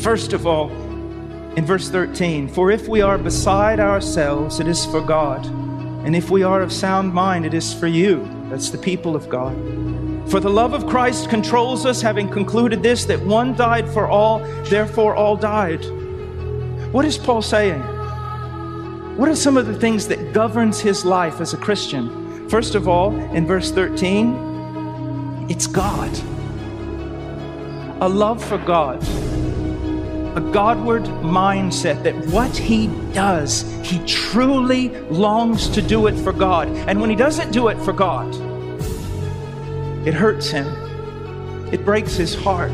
First of all, in verse 13, for if we are beside ourselves, it is for God. And if we are of sound mind, it is for you. That's the people of God. For the love of Christ controls us, having concluded this, that one died for all, therefore all died. What is Paul saying? What are some of the things that governs his life as a Christian? First of all, in verse 13, it's God. A love for God a Godward mindset that what he does, he truly longs to do it for God. And when he doesn't do it for God, it hurts him, it breaks his heart.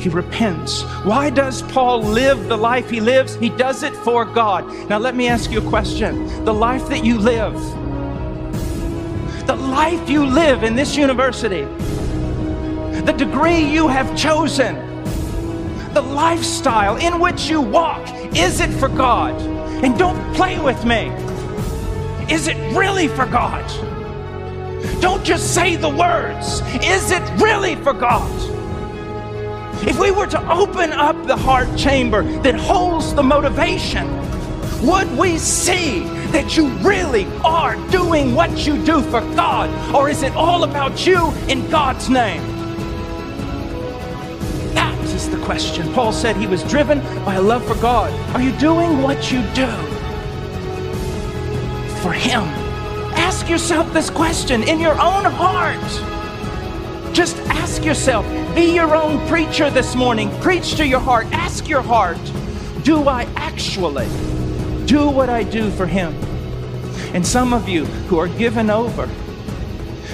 He repents. Why does Paul live the life he lives? He does it for God. Now, let me ask you a question. The life that you live, the life you live in this university, the degree you have chosen, the lifestyle in which you walk, is it for God? And don't play with me. Is it really for God? Don't just say the words. Is it really for God? If we were to open up the heart chamber that holds the motivation, would we see that you really are doing what you do for God? Or is it all about you in God's name? Is the question. Paul said he was driven by a love for God. Are you doing what you do for Him? Ask yourself this question in your own heart. Just ask yourself, be your own preacher this morning. Preach to your heart. Ask your heart, do I actually do what I do for Him? And some of you who are given over,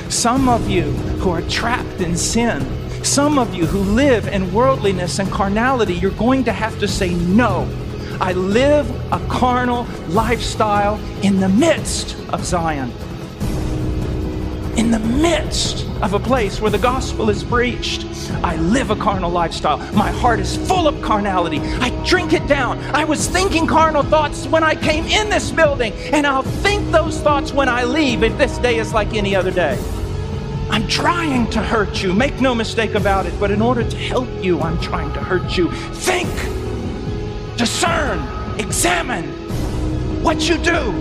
some of you who are trapped in sin, some of you who live in worldliness and carnality, you're going to have to say, No, I live a carnal lifestyle in the midst of Zion. In the midst of a place where the gospel is preached, I live a carnal lifestyle. My heart is full of carnality. I drink it down. I was thinking carnal thoughts when I came in this building, and I'll think those thoughts when I leave if this day is like any other day. I'm trying to hurt you. Make no mistake about it. But in order to help you, I'm trying to hurt you. Think, discern, examine what you do.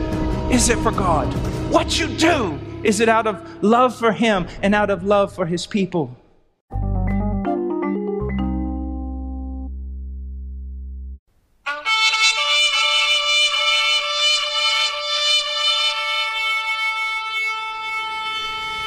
Is it for God? What you do, is it out of love for Him and out of love for His people?